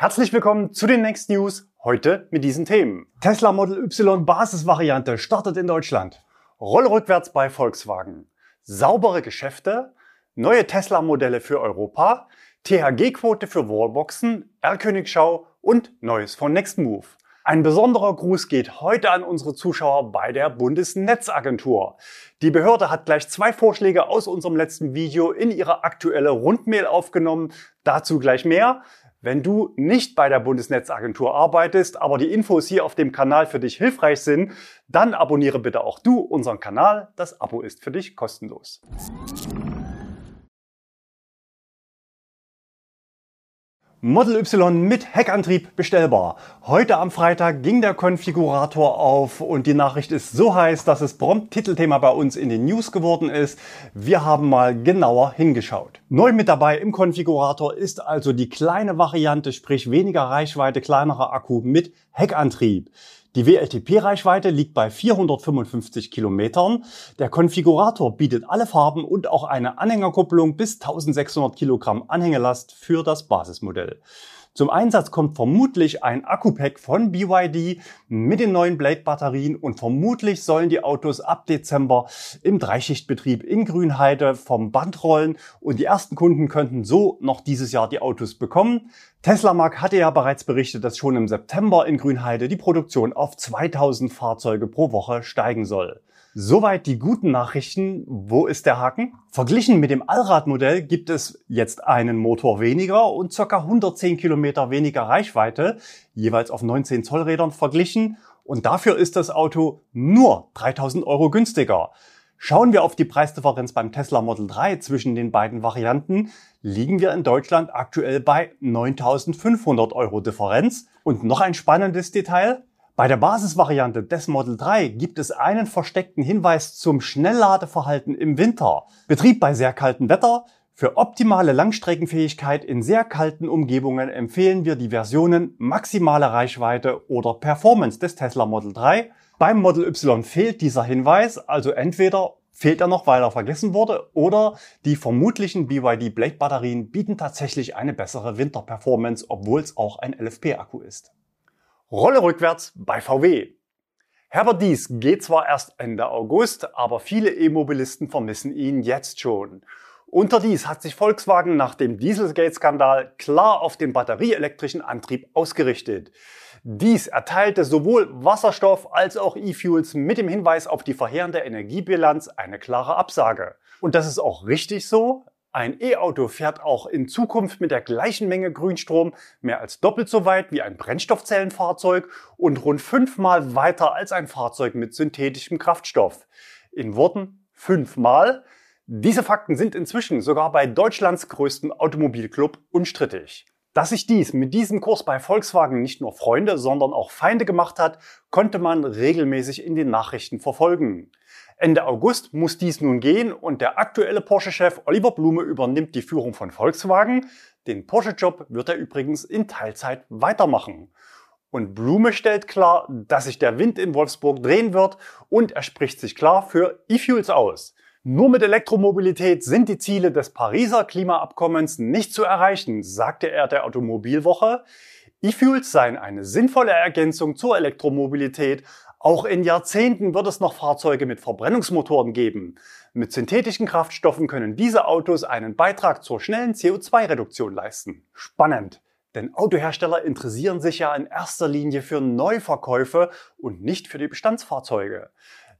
Herzlich willkommen zu den Next News, heute mit diesen Themen. Tesla Model Y Basisvariante startet in Deutschland. Rolle rückwärts bei Volkswagen. Saubere Geschäfte, neue Tesla-Modelle für Europa, THG-Quote für Wallboxen, R-Königschau und Neues von Nextmove. Ein besonderer Gruß geht heute an unsere Zuschauer bei der Bundesnetzagentur. Die Behörde hat gleich zwei Vorschläge aus unserem letzten Video in ihre aktuelle Rundmail aufgenommen. Dazu gleich mehr. Wenn du nicht bei der Bundesnetzagentur arbeitest, aber die Infos hier auf dem Kanal für dich hilfreich sind, dann abonniere bitte auch du unseren Kanal. Das Abo ist für dich kostenlos. Model Y mit Heckantrieb bestellbar. Heute am Freitag ging der Konfigurator auf und die Nachricht ist so heiß, dass es prompt Titelthema bei uns in den News geworden ist. Wir haben mal genauer hingeschaut. Neu mit dabei im Konfigurator ist also die kleine Variante, sprich weniger Reichweite, kleinerer Akku mit Heckantrieb. Die WLTP-Reichweite liegt bei 455 Kilometern. Der Konfigurator bietet alle Farben und auch eine Anhängerkupplung bis 1600 Kilogramm Anhängelast für das Basismodell. Zum Einsatz kommt vermutlich ein Akku-Pack von BYD mit den neuen Blade-Batterien und vermutlich sollen die Autos ab Dezember im Dreischichtbetrieb in Grünheide vom Band rollen und die ersten Kunden könnten so noch dieses Jahr die Autos bekommen. Tesla Mark hatte ja bereits berichtet, dass schon im September in Grünheide die Produktion auf 2000 Fahrzeuge pro Woche steigen soll. Soweit die guten Nachrichten. Wo ist der Haken? Verglichen mit dem Allradmodell gibt es jetzt einen Motor weniger und ca. 110 Kilometer weniger Reichweite, jeweils auf 19 Zoll Rädern verglichen. Und dafür ist das Auto nur 3000 Euro günstiger. Schauen wir auf die Preisdifferenz beim Tesla Model 3 zwischen den beiden Varianten, liegen wir in Deutschland aktuell bei 9500 Euro Differenz. Und noch ein spannendes Detail. Bei der Basisvariante des Model 3 gibt es einen versteckten Hinweis zum Schnellladeverhalten im Winter. Betrieb bei sehr kaltem Wetter. Für optimale Langstreckenfähigkeit in sehr kalten Umgebungen empfehlen wir die Versionen maximale Reichweite oder Performance des Tesla Model 3. Beim Model Y fehlt dieser Hinweis, also entweder fehlt er noch, weil er vergessen wurde, oder die vermutlichen BYD Blade Batterien bieten tatsächlich eine bessere Winterperformance, obwohl es auch ein LFP-Akku ist. Rolle rückwärts bei VW. Herbert Dies geht zwar erst Ende August, aber viele E-Mobilisten vermissen ihn jetzt schon. Unterdies hat sich Volkswagen nach dem Dieselgate-Skandal klar auf den batterieelektrischen Antrieb ausgerichtet. Dies erteilte sowohl Wasserstoff als auch E-Fuels mit dem Hinweis auf die verheerende Energiebilanz eine klare Absage. Und das ist auch richtig so. Ein E-Auto fährt auch in Zukunft mit der gleichen Menge Grünstrom mehr als doppelt so weit wie ein Brennstoffzellenfahrzeug und rund fünfmal weiter als ein Fahrzeug mit synthetischem Kraftstoff. In Worten fünfmal. Diese Fakten sind inzwischen sogar bei Deutschlands größten Automobilclub unstrittig. Dass sich dies mit diesem Kurs bei Volkswagen nicht nur Freunde, sondern auch Feinde gemacht hat, konnte man regelmäßig in den Nachrichten verfolgen. Ende August muss dies nun gehen und der aktuelle Porsche-Chef Oliver Blume übernimmt die Führung von Volkswagen. Den Porsche-Job wird er übrigens in Teilzeit weitermachen. Und Blume stellt klar, dass sich der Wind in Wolfsburg drehen wird und er spricht sich klar für E-Fuels aus. Nur mit Elektromobilität sind die Ziele des Pariser Klimaabkommens nicht zu erreichen, sagte er der Automobilwoche. E-Fuels seien eine sinnvolle Ergänzung zur Elektromobilität, auch in Jahrzehnten wird es noch Fahrzeuge mit Verbrennungsmotoren geben. Mit synthetischen Kraftstoffen können diese Autos einen Beitrag zur schnellen CO2-Reduktion leisten. Spannend. Denn Autohersteller interessieren sich ja in erster Linie für Neuverkäufe und nicht für die Bestandsfahrzeuge.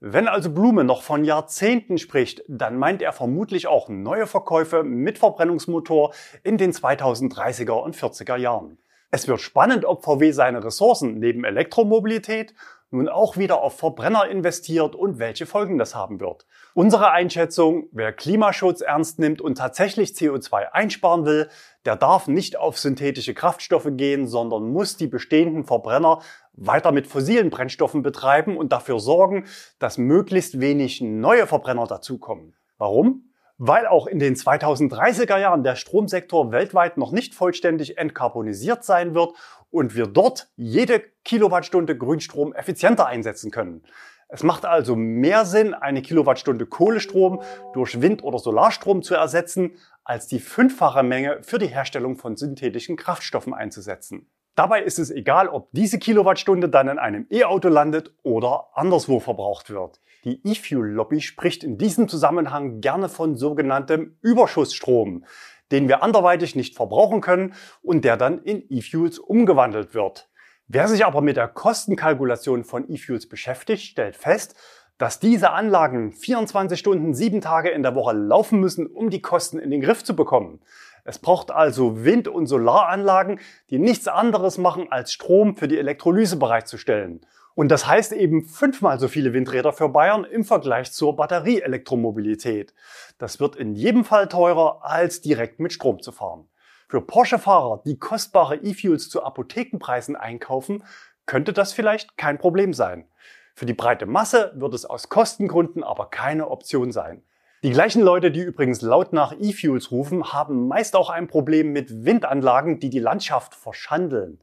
Wenn also Blume noch von Jahrzehnten spricht, dann meint er vermutlich auch neue Verkäufe mit Verbrennungsmotor in den 2030er und 40er Jahren. Es wird spannend, ob VW seine Ressourcen neben Elektromobilität nun auch wieder auf Verbrenner investiert und welche Folgen das haben wird. Unsere Einschätzung, wer Klimaschutz ernst nimmt und tatsächlich CO2 einsparen will, der darf nicht auf synthetische Kraftstoffe gehen, sondern muss die bestehenden Verbrenner weiter mit fossilen Brennstoffen betreiben und dafür sorgen, dass möglichst wenig neue Verbrenner dazukommen. Warum? Weil auch in den 2030er Jahren der Stromsektor weltweit noch nicht vollständig entkarbonisiert sein wird und wir dort jede Kilowattstunde Grünstrom effizienter einsetzen können. Es macht also mehr Sinn, eine Kilowattstunde Kohlestrom durch Wind- oder Solarstrom zu ersetzen, als die fünffache Menge für die Herstellung von synthetischen Kraftstoffen einzusetzen. Dabei ist es egal, ob diese Kilowattstunde dann in einem E-Auto landet oder anderswo verbraucht wird. Die E-Fuel-Lobby spricht in diesem Zusammenhang gerne von sogenanntem Überschussstrom, den wir anderweitig nicht verbrauchen können und der dann in E-Fuels umgewandelt wird. Wer sich aber mit der Kostenkalkulation von E-Fuels beschäftigt, stellt fest, dass diese Anlagen 24 Stunden, sieben Tage in der Woche laufen müssen, um die Kosten in den Griff zu bekommen. Es braucht also Wind- und Solaranlagen, die nichts anderes machen, als Strom für die Elektrolyse bereitzustellen. Und das heißt eben fünfmal so viele Windräder für Bayern im Vergleich zur Batterieelektromobilität. Das wird in jedem Fall teurer, als direkt mit Strom zu fahren. Für Porsche-Fahrer, die kostbare E-Fuels zu Apothekenpreisen einkaufen, könnte das vielleicht kein Problem sein. Für die breite Masse wird es aus Kostengründen aber keine Option sein. Die gleichen Leute, die übrigens laut nach E-Fuels rufen, haben meist auch ein Problem mit Windanlagen, die die Landschaft verschandeln.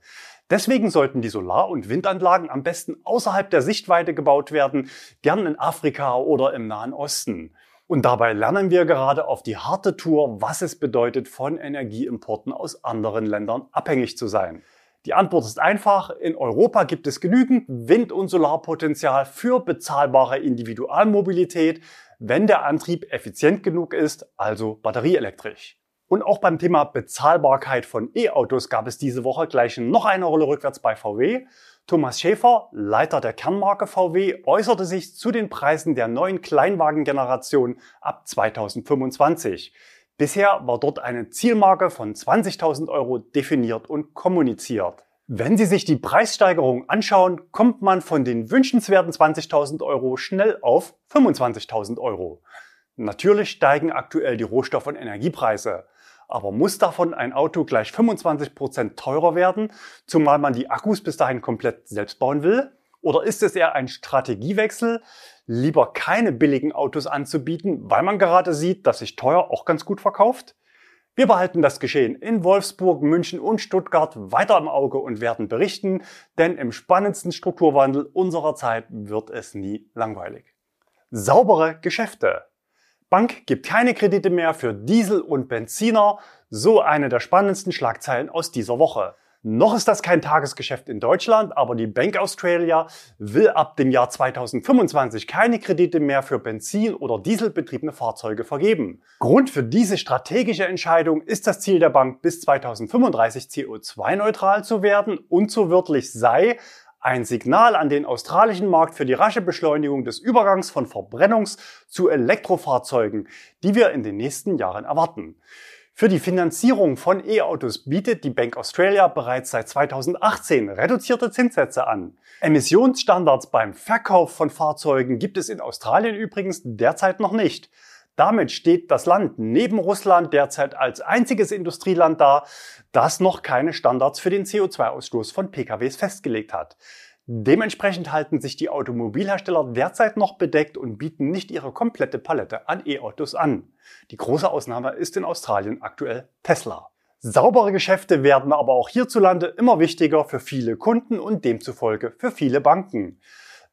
Deswegen sollten die Solar- und Windanlagen am besten außerhalb der Sichtweite gebaut werden, gern in Afrika oder im Nahen Osten. Und dabei lernen wir gerade auf die harte Tour, was es bedeutet, von Energieimporten aus anderen Ländern abhängig zu sein. Die Antwort ist einfach. In Europa gibt es genügend Wind- und Solarpotenzial für bezahlbare Individualmobilität, wenn der Antrieb effizient genug ist, also batterieelektrisch. Und auch beim Thema Bezahlbarkeit von E-Autos gab es diese Woche gleich noch eine Rolle rückwärts bei VW. Thomas Schäfer, Leiter der Kernmarke VW, äußerte sich zu den Preisen der neuen Kleinwagengeneration ab 2025. Bisher war dort eine Zielmarke von 20.000 Euro definiert und kommuniziert. Wenn Sie sich die Preissteigerung anschauen, kommt man von den wünschenswerten 20.000 Euro schnell auf 25.000 Euro. Natürlich steigen aktuell die Rohstoff- und Energiepreise. Aber muss davon ein Auto gleich 25 Prozent teurer werden, zumal man die Akkus bis dahin komplett selbst bauen will? Oder ist es eher ein Strategiewechsel, lieber keine billigen Autos anzubieten, weil man gerade sieht, dass sich teuer auch ganz gut verkauft? Wir behalten das Geschehen in Wolfsburg, München und Stuttgart weiter im Auge und werden berichten, denn im spannendsten Strukturwandel unserer Zeit wird es nie langweilig. Saubere Geschäfte. Bank gibt keine Kredite mehr für Diesel und Benziner, so eine der spannendsten Schlagzeilen aus dieser Woche. Noch ist das kein Tagesgeschäft in Deutschland, aber die Bank Australia will ab dem Jahr 2025 keine Kredite mehr für Benzin- oder Dieselbetriebene Fahrzeuge vergeben. Grund für diese strategische Entscheidung ist das Ziel der Bank, bis 2035 CO2-neutral zu werden und so wörtlich sei, ein Signal an den australischen Markt für die rasche Beschleunigung des Übergangs von Verbrennungs- zu Elektrofahrzeugen, die wir in den nächsten Jahren erwarten. Für die Finanzierung von E-Autos bietet die Bank Australia bereits seit 2018 reduzierte Zinssätze an. Emissionsstandards beim Verkauf von Fahrzeugen gibt es in Australien übrigens derzeit noch nicht. Damit steht das Land neben Russland derzeit als einziges Industrieland da, das noch keine Standards für den CO2-Ausstoß von PKWs festgelegt hat. Dementsprechend halten sich die Automobilhersteller derzeit noch bedeckt und bieten nicht ihre komplette Palette an E-Autos an. Die große Ausnahme ist in Australien aktuell Tesla. Saubere Geschäfte werden aber auch hierzulande immer wichtiger für viele Kunden und demzufolge für viele Banken.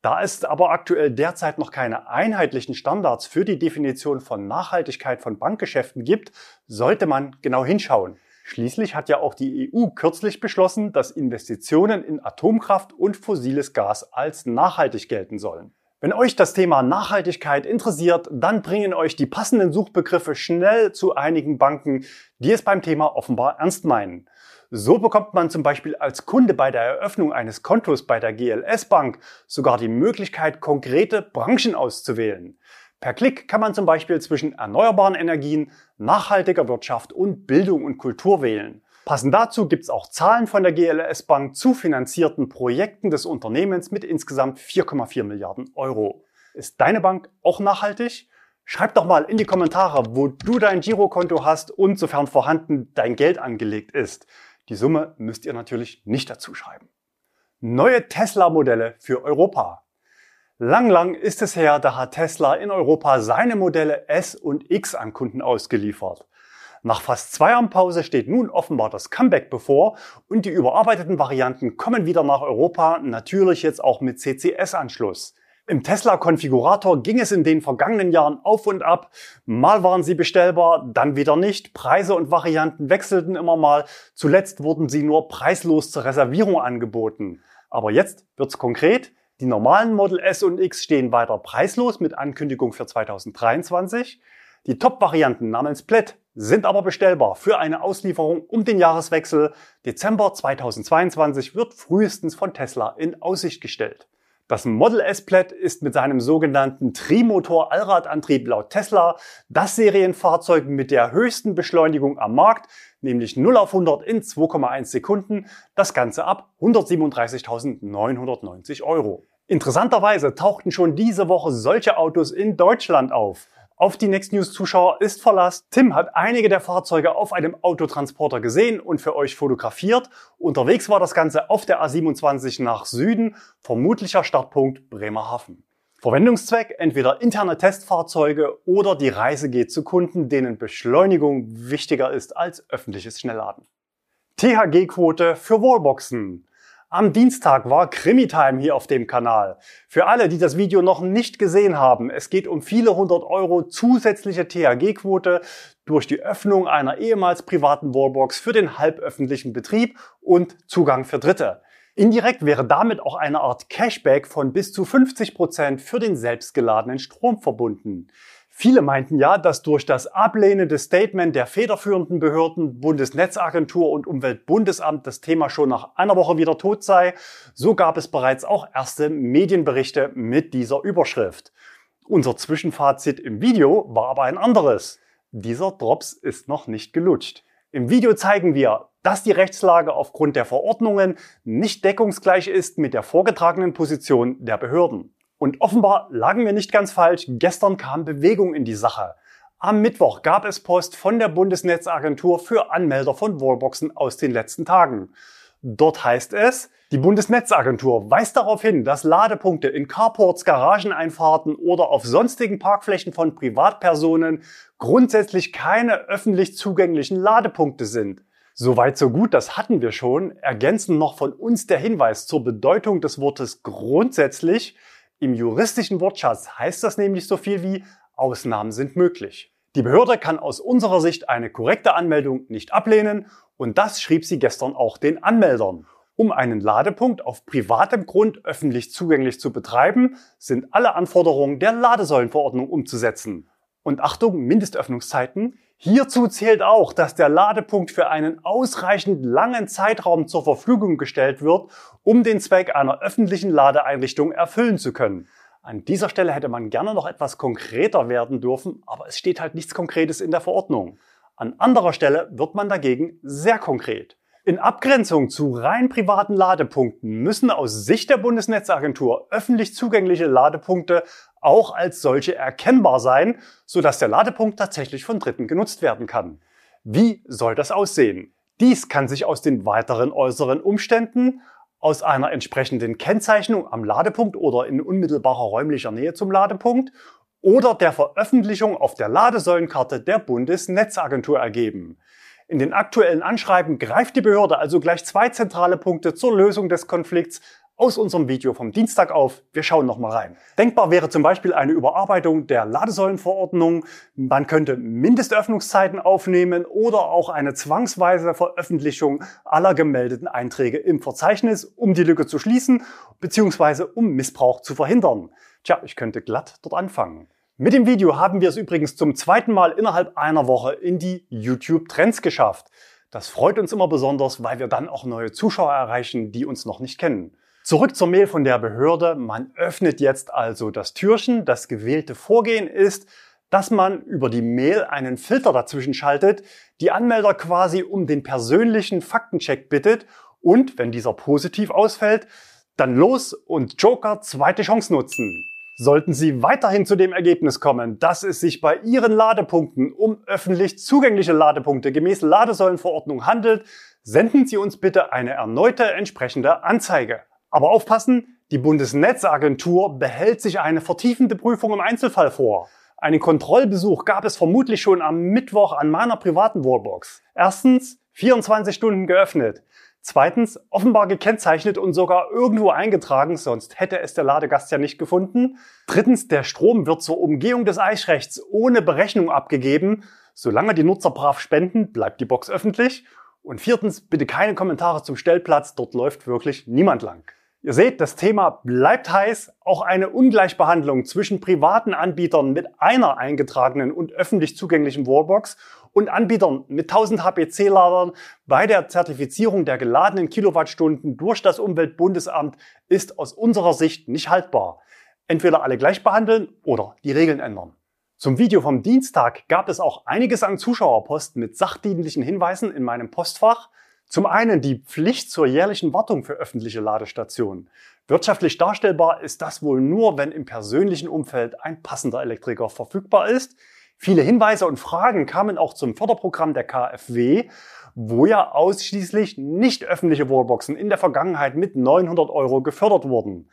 Da es aber aktuell derzeit noch keine einheitlichen Standards für die Definition von Nachhaltigkeit von Bankgeschäften gibt, sollte man genau hinschauen. Schließlich hat ja auch die EU kürzlich beschlossen, dass Investitionen in Atomkraft und fossiles Gas als nachhaltig gelten sollen. Wenn euch das Thema Nachhaltigkeit interessiert, dann bringen euch die passenden Suchbegriffe schnell zu einigen Banken, die es beim Thema offenbar ernst meinen. So bekommt man zum Beispiel als Kunde bei der Eröffnung eines Kontos bei der GLS Bank sogar die Möglichkeit, konkrete Branchen auszuwählen. Per Klick kann man zum Beispiel zwischen erneuerbaren Energien, nachhaltiger Wirtschaft und Bildung und Kultur wählen. Passend dazu gibt es auch Zahlen von der GLS Bank zu finanzierten Projekten des Unternehmens mit insgesamt 4,4 Milliarden Euro. Ist deine Bank auch nachhaltig? Schreib doch mal in die Kommentare, wo du dein Girokonto hast und sofern vorhanden dein Geld angelegt ist. Die Summe müsst ihr natürlich nicht dazu schreiben. Neue Tesla-Modelle für Europa. Lang, lang ist es her, da hat Tesla in Europa seine Modelle S und X an Kunden ausgeliefert. Nach fast zwei Jahren Pause steht nun offenbar das Comeback bevor und die überarbeiteten Varianten kommen wieder nach Europa, natürlich jetzt auch mit CCS-Anschluss. Im Tesla-Konfigurator ging es in den vergangenen Jahren auf und ab. Mal waren sie bestellbar, dann wieder nicht. Preise und Varianten wechselten immer mal. Zuletzt wurden sie nur preislos zur Reservierung angeboten. Aber jetzt wird's konkret. Die normalen Model S und X stehen weiter preislos mit Ankündigung für 2023. Die Top-Varianten namens Plaid sind aber bestellbar für eine Auslieferung um den Jahreswechsel. Dezember 2022 wird frühestens von Tesla in Aussicht gestellt. Das Model S Plaid ist mit seinem sogenannten Trimotor-Allradantrieb laut Tesla das Serienfahrzeug mit der höchsten Beschleunigung am Markt, nämlich 0 auf 100 in 2,1 Sekunden, das Ganze ab 137.990 Euro. Interessanterweise tauchten schon diese Woche solche Autos in Deutschland auf. Auf die Next News Zuschauer ist Verlass. Tim hat einige der Fahrzeuge auf einem Autotransporter gesehen und für euch fotografiert. Unterwegs war das Ganze auf der A27 nach Süden, vermutlicher Startpunkt Bremerhaven. Verwendungszweck entweder interne Testfahrzeuge oder die Reise geht zu Kunden, denen Beschleunigung wichtiger ist als öffentliches Schnellladen. THG-Quote für Wallboxen. Am Dienstag war Krimi-Time hier auf dem Kanal. Für alle, die das Video noch nicht gesehen haben, es geht um viele hundert Euro zusätzliche THG-Quote durch die Öffnung einer ehemals privaten Wallbox für den halböffentlichen Betrieb und Zugang für Dritte. Indirekt wäre damit auch eine Art Cashback von bis zu 50 Prozent für den selbstgeladenen Strom verbunden. Viele meinten ja, dass durch das ablehnende Statement der federführenden Behörden Bundesnetzagentur und Umweltbundesamt das Thema schon nach einer Woche wieder tot sei. So gab es bereits auch erste Medienberichte mit dieser Überschrift. Unser Zwischenfazit im Video war aber ein anderes. Dieser Drops ist noch nicht gelutscht. Im Video zeigen wir, dass die Rechtslage aufgrund der Verordnungen nicht deckungsgleich ist mit der vorgetragenen Position der Behörden. Und offenbar lagen wir nicht ganz falsch. Gestern kam Bewegung in die Sache. Am Mittwoch gab es Post von der Bundesnetzagentur für Anmelder von Wallboxen aus den letzten Tagen. Dort heißt es, die Bundesnetzagentur weist darauf hin, dass Ladepunkte in Carports, Garageneinfahrten oder auf sonstigen Parkflächen von Privatpersonen grundsätzlich keine öffentlich zugänglichen Ladepunkte sind. Soweit so gut, das hatten wir schon. Ergänzen noch von uns der Hinweis zur Bedeutung des Wortes grundsätzlich. Im juristischen Wortschatz heißt das nämlich so viel wie Ausnahmen sind möglich. Die Behörde kann aus unserer Sicht eine korrekte Anmeldung nicht ablehnen und das schrieb sie gestern auch den Anmeldern. Um einen Ladepunkt auf privatem Grund öffentlich zugänglich zu betreiben, sind alle Anforderungen der Ladesäulenverordnung umzusetzen. Und Achtung, Mindestöffnungszeiten. Hierzu zählt auch, dass der Ladepunkt für einen ausreichend langen Zeitraum zur Verfügung gestellt wird, um den Zweck einer öffentlichen Ladeeinrichtung erfüllen zu können. An dieser Stelle hätte man gerne noch etwas konkreter werden dürfen, aber es steht halt nichts Konkretes in der Verordnung. An anderer Stelle wird man dagegen sehr konkret. In Abgrenzung zu rein privaten Ladepunkten müssen aus Sicht der Bundesnetzagentur öffentlich zugängliche Ladepunkte auch als solche erkennbar sein, sodass der Ladepunkt tatsächlich von Dritten genutzt werden kann. Wie soll das aussehen? Dies kann sich aus den weiteren äußeren Umständen, aus einer entsprechenden Kennzeichnung am Ladepunkt oder in unmittelbarer räumlicher Nähe zum Ladepunkt oder der Veröffentlichung auf der Ladesäulenkarte der Bundesnetzagentur ergeben. In den aktuellen Anschreiben greift die Behörde also gleich zwei zentrale Punkte zur Lösung des Konflikts aus unserem Video vom Dienstag auf. Wir schauen noch mal rein. Denkbar wäre zum Beispiel eine Überarbeitung der Ladesäulenverordnung. Man könnte Mindestöffnungszeiten aufnehmen oder auch eine zwangsweise Veröffentlichung aller gemeldeten Einträge im Verzeichnis, um die Lücke zu schließen bzw. um Missbrauch zu verhindern. Tja, ich könnte glatt dort anfangen. Mit dem Video haben wir es übrigens zum zweiten Mal innerhalb einer Woche in die YouTube Trends geschafft. Das freut uns immer besonders, weil wir dann auch neue Zuschauer erreichen, die uns noch nicht kennen. Zurück zur Mail von der Behörde. Man öffnet jetzt also das Türchen. Das gewählte Vorgehen ist, dass man über die Mail einen Filter dazwischen schaltet, die Anmelder quasi um den persönlichen Faktencheck bittet und, wenn dieser positiv ausfällt, dann los und Joker zweite Chance nutzen. Sollten Sie weiterhin zu dem Ergebnis kommen, dass es sich bei Ihren Ladepunkten um öffentlich zugängliche Ladepunkte gemäß Ladesäulenverordnung handelt, senden Sie uns bitte eine erneute entsprechende Anzeige. Aber aufpassen, die Bundesnetzagentur behält sich eine vertiefende Prüfung im Einzelfall vor. Einen Kontrollbesuch gab es vermutlich schon am Mittwoch an meiner privaten Wallbox. Erstens, 24 Stunden geöffnet. Zweitens, offenbar gekennzeichnet und sogar irgendwo eingetragen, sonst hätte es der Ladegast ja nicht gefunden. Drittens, der Strom wird zur Umgehung des Eichrechts ohne Berechnung abgegeben. Solange die Nutzer brav spenden, bleibt die Box öffentlich. Und viertens, bitte keine Kommentare zum Stellplatz, dort läuft wirklich niemand lang. Ihr seht, das Thema bleibt heiß. Auch eine Ungleichbehandlung zwischen privaten Anbietern mit einer eingetragenen und öffentlich zugänglichen Wallbox und Anbietern mit 1000 HPC-Ladern bei der Zertifizierung der geladenen Kilowattstunden durch das Umweltbundesamt ist aus unserer Sicht nicht haltbar. Entweder alle gleich behandeln oder die Regeln ändern. Zum Video vom Dienstag gab es auch einiges an Zuschauerpost mit sachdienlichen Hinweisen in meinem Postfach. Zum einen die Pflicht zur jährlichen Wartung für öffentliche Ladestationen. Wirtschaftlich darstellbar ist das wohl nur, wenn im persönlichen Umfeld ein passender Elektriker verfügbar ist. Viele Hinweise und Fragen kamen auch zum Förderprogramm der KfW, wo ja ausschließlich nicht öffentliche Wallboxen in der Vergangenheit mit 900 Euro gefördert wurden.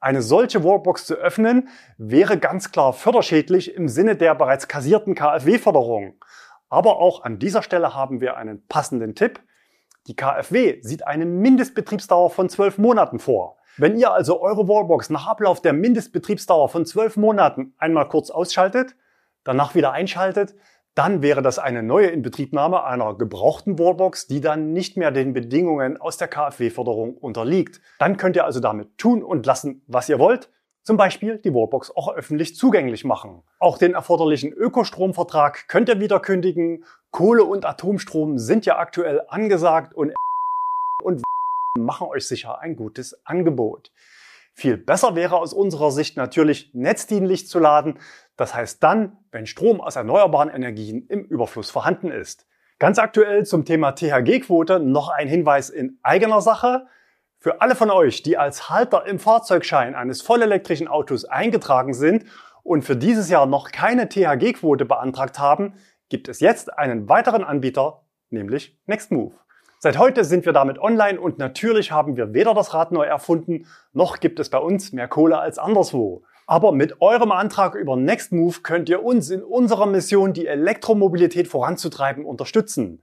Eine solche Wallbox zu öffnen, wäre ganz klar förderschädlich im Sinne der bereits kassierten KfW-Förderung. Aber auch an dieser Stelle haben wir einen passenden Tipp. Die KfW sieht eine Mindestbetriebsdauer von 12 Monaten vor. Wenn ihr also eure Wallbox nach Ablauf der Mindestbetriebsdauer von 12 Monaten einmal kurz ausschaltet, danach wieder einschaltet, dann wäre das eine neue Inbetriebnahme einer gebrauchten Wallbox, die dann nicht mehr den Bedingungen aus der KfW-Förderung unterliegt. Dann könnt ihr also damit tun und lassen, was ihr wollt. Zum Beispiel die Wallbox auch öffentlich zugänglich machen. Auch den erforderlichen Ökostromvertrag könnt ihr wieder kündigen. Kohle- und Atomstrom sind ja aktuell angesagt und, und machen euch sicher ein gutes Angebot. Viel besser wäre aus unserer Sicht natürlich netzdienlich zu laden. Das heißt dann, wenn Strom aus erneuerbaren Energien im Überfluss vorhanden ist. Ganz aktuell zum Thema THG-Quote noch ein Hinweis in eigener Sache. Für alle von euch, die als Halter im Fahrzeugschein eines vollelektrischen Autos eingetragen sind und für dieses Jahr noch keine THG-Quote beantragt haben, gibt es jetzt einen weiteren Anbieter, nämlich Nextmove. Seit heute sind wir damit online und natürlich haben wir weder das Rad neu erfunden, noch gibt es bei uns mehr Kohle als anderswo. Aber mit eurem Antrag über Nextmove könnt ihr uns in unserer Mission, die Elektromobilität voranzutreiben, unterstützen.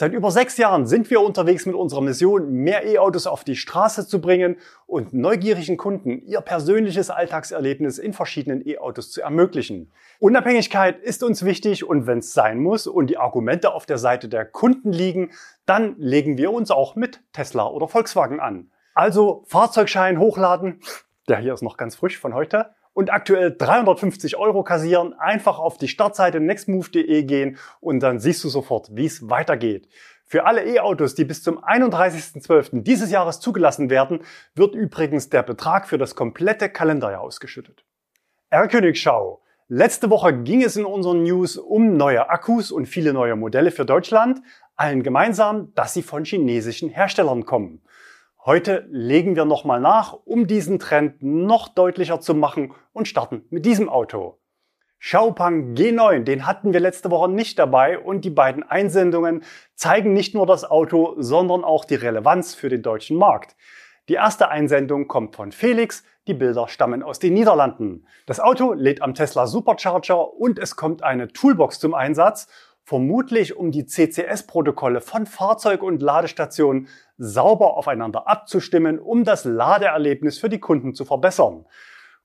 Seit über sechs Jahren sind wir unterwegs mit unserer Mission, mehr E-Autos auf die Straße zu bringen und neugierigen Kunden ihr persönliches Alltagserlebnis in verschiedenen E-Autos zu ermöglichen. Unabhängigkeit ist uns wichtig und wenn es sein muss und die Argumente auf der Seite der Kunden liegen, dann legen wir uns auch mit Tesla oder Volkswagen an. Also Fahrzeugschein hochladen, der hier ist noch ganz frisch von heute, und aktuell 350 Euro kassieren, einfach auf die Startseite nextmove.de gehen und dann siehst du sofort, wie es weitergeht. Für alle E-Autos, die bis zum 31.12. dieses Jahres zugelassen werden, wird übrigens der Betrag für das komplette Kalenderjahr ausgeschüttet. R-Königschau. Letzte Woche ging es in unseren News um neue Akkus und viele neue Modelle für Deutschland, allen gemeinsam, dass sie von chinesischen Herstellern kommen. Heute legen wir nochmal nach, um diesen Trend noch deutlicher zu machen und starten mit diesem Auto. Xiaopang G9, den hatten wir letzte Woche nicht dabei und die beiden Einsendungen zeigen nicht nur das Auto, sondern auch die Relevanz für den deutschen Markt. Die erste Einsendung kommt von Felix, die Bilder stammen aus den Niederlanden. Das Auto lädt am Tesla Supercharger und es kommt eine Toolbox zum Einsatz vermutlich um die CCS-Protokolle von Fahrzeug und Ladestationen sauber aufeinander abzustimmen, um das Ladeerlebnis für die Kunden zu verbessern.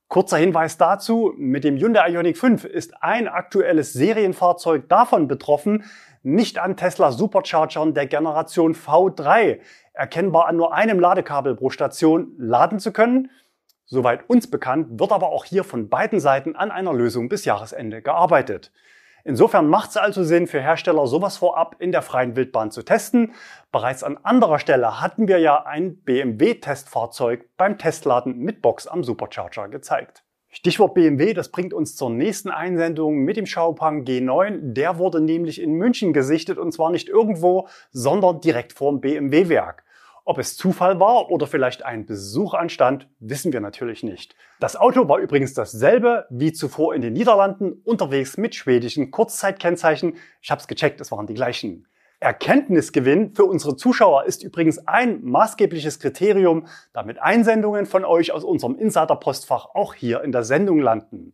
Kurzer Hinweis dazu, mit dem Hyundai Ioniq 5 ist ein aktuelles Serienfahrzeug davon betroffen, nicht an Tesla Superchargern der Generation V3 erkennbar an nur einem Ladekabel pro Station laden zu können. Soweit uns bekannt, wird aber auch hier von beiden Seiten an einer Lösung bis Jahresende gearbeitet. Insofern macht es also Sinn für Hersteller, sowas vorab in der freien Wildbahn zu testen. Bereits an anderer Stelle hatten wir ja ein BMW-Testfahrzeug beim Testladen mit Box am Supercharger gezeigt. Stichwort BMW, das bringt uns zur nächsten Einsendung mit dem Xiaopang G9. Der wurde nämlich in München gesichtet und zwar nicht irgendwo, sondern direkt vorm BMW-Werk. Ob es Zufall war oder vielleicht ein Besuch anstand, wissen wir natürlich nicht. Das Auto war übrigens dasselbe wie zuvor in den Niederlanden, unterwegs mit schwedischen Kurzzeitkennzeichen. Ich habe es gecheckt, es waren die gleichen. Erkenntnisgewinn für unsere Zuschauer ist übrigens ein maßgebliches Kriterium, damit Einsendungen von euch aus unserem Insider-Postfach auch hier in der Sendung landen.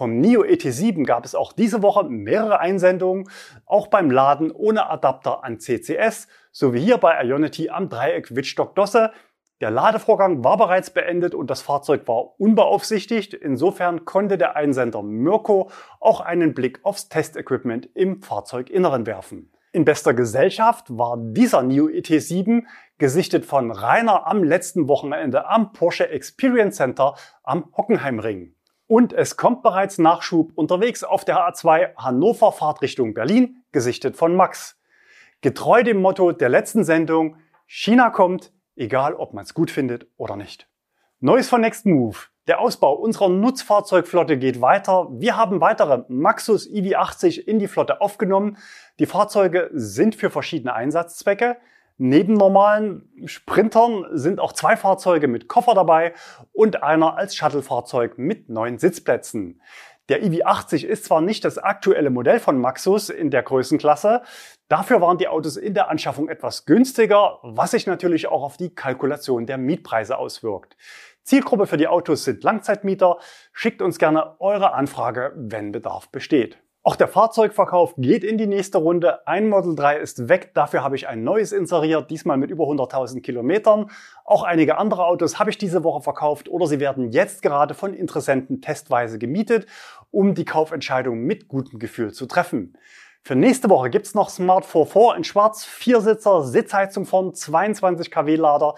Vom NIO ET7 gab es auch diese Woche mehrere Einsendungen, auch beim Laden ohne Adapter an CCS, sowie hier bei Ionity am Dreieck Wittstock-Dosse. Der Ladevorgang war bereits beendet und das Fahrzeug war unbeaufsichtigt. Insofern konnte der Einsender Mirko auch einen Blick aufs Testequipment im Fahrzeuginneren werfen. In bester Gesellschaft war dieser New ET7 gesichtet von Rainer am letzten Wochenende am Porsche Experience Center am Hockenheimring. Und es kommt bereits Nachschub unterwegs auf der A2 Hannover Fahrtrichtung Berlin, gesichtet von Max. Getreu dem Motto der letzten Sendung, China kommt, egal ob man es gut findet oder nicht. Neues von Next Move. Der Ausbau unserer Nutzfahrzeugflotte geht weiter. Wir haben weitere Maxus EV80 in die Flotte aufgenommen. Die Fahrzeuge sind für verschiedene Einsatzzwecke. Neben normalen Sprintern sind auch zwei Fahrzeuge mit Koffer dabei und einer als Shuttle-Fahrzeug mit neun Sitzplätzen. Der EV80 ist zwar nicht das aktuelle Modell von Maxus in der Größenklasse, dafür waren die Autos in der Anschaffung etwas günstiger, was sich natürlich auch auf die Kalkulation der Mietpreise auswirkt. Zielgruppe für die Autos sind Langzeitmieter. Schickt uns gerne eure Anfrage, wenn Bedarf besteht. Auch der Fahrzeugverkauf geht in die nächste Runde. Ein Model 3 ist weg, dafür habe ich ein neues inseriert, diesmal mit über 100.000 Kilometern. Auch einige andere Autos habe ich diese Woche verkauft oder sie werden jetzt gerade von Interessenten testweise gemietet, um die Kaufentscheidung mit gutem Gefühl zu treffen. Für nächste Woche gibt's noch Smart 44 in schwarz, Viersitzer, Sitzheizung vorn, 22 kW Lader,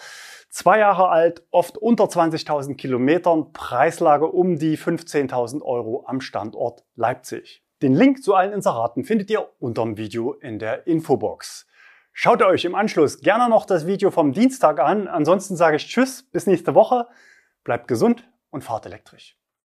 zwei Jahre alt, oft unter 20.000 Kilometern, Preislage um die 15.000 Euro am Standort Leipzig. Den Link zu allen Inseraten findet ihr unterm Video in der Infobox. Schaut euch im Anschluss gerne noch das Video vom Dienstag an. Ansonsten sage ich Tschüss, bis nächste Woche. Bleibt gesund und fahrt elektrisch.